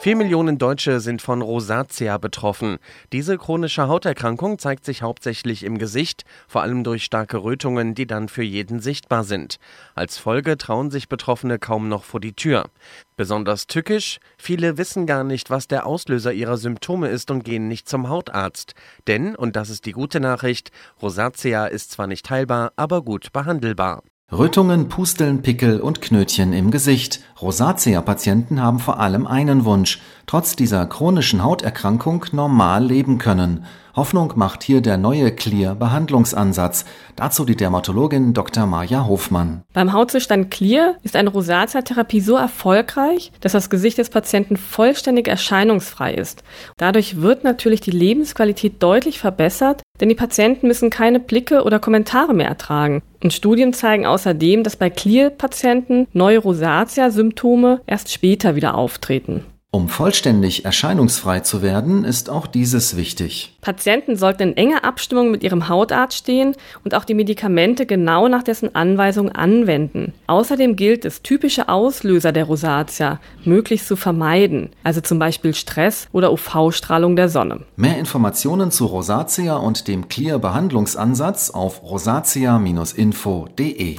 Vier Millionen Deutsche sind von Rosatia betroffen. Diese chronische Hauterkrankung zeigt sich hauptsächlich im Gesicht, vor allem durch starke Rötungen, die dann für jeden sichtbar sind. Als Folge trauen sich Betroffene kaum noch vor die Tür. Besonders tückisch, viele wissen gar nicht, was der Auslöser ihrer Symptome ist und gehen nicht zum Hautarzt. Denn, und das ist die gute Nachricht, Rosatia ist zwar nicht heilbar, aber gut behandelbar. Rötungen, Pusteln, Pickel und Knötchen im Gesicht. Rosacea-Patienten haben vor allem einen Wunsch, trotz dieser chronischen Hauterkrankung normal leben können. Hoffnung macht hier der neue Clear-Behandlungsansatz. Dazu die Dermatologin Dr. Maja Hofmann. Beim Hautzustand Clear ist eine Rosacea-Therapie so erfolgreich, dass das Gesicht des Patienten vollständig erscheinungsfrei ist. Dadurch wird natürlich die Lebensqualität deutlich verbessert, denn die Patienten müssen keine Blicke oder Kommentare mehr ertragen. Und Studien zeigen außerdem, dass bei Clear-Patienten neue Rosacea-Symptome erst später wieder auftreten. Um vollständig erscheinungsfrei zu werden, ist auch dieses wichtig. Patienten sollten in enger Abstimmung mit ihrem Hautarzt stehen und auch die Medikamente genau nach dessen Anweisung anwenden. Außerdem gilt es, typische Auslöser der Rosatia möglichst zu vermeiden, also zum Beispiel Stress oder UV-Strahlung der Sonne. Mehr Informationen zu Rosatia und dem Clear-Behandlungsansatz auf rosatia-info.de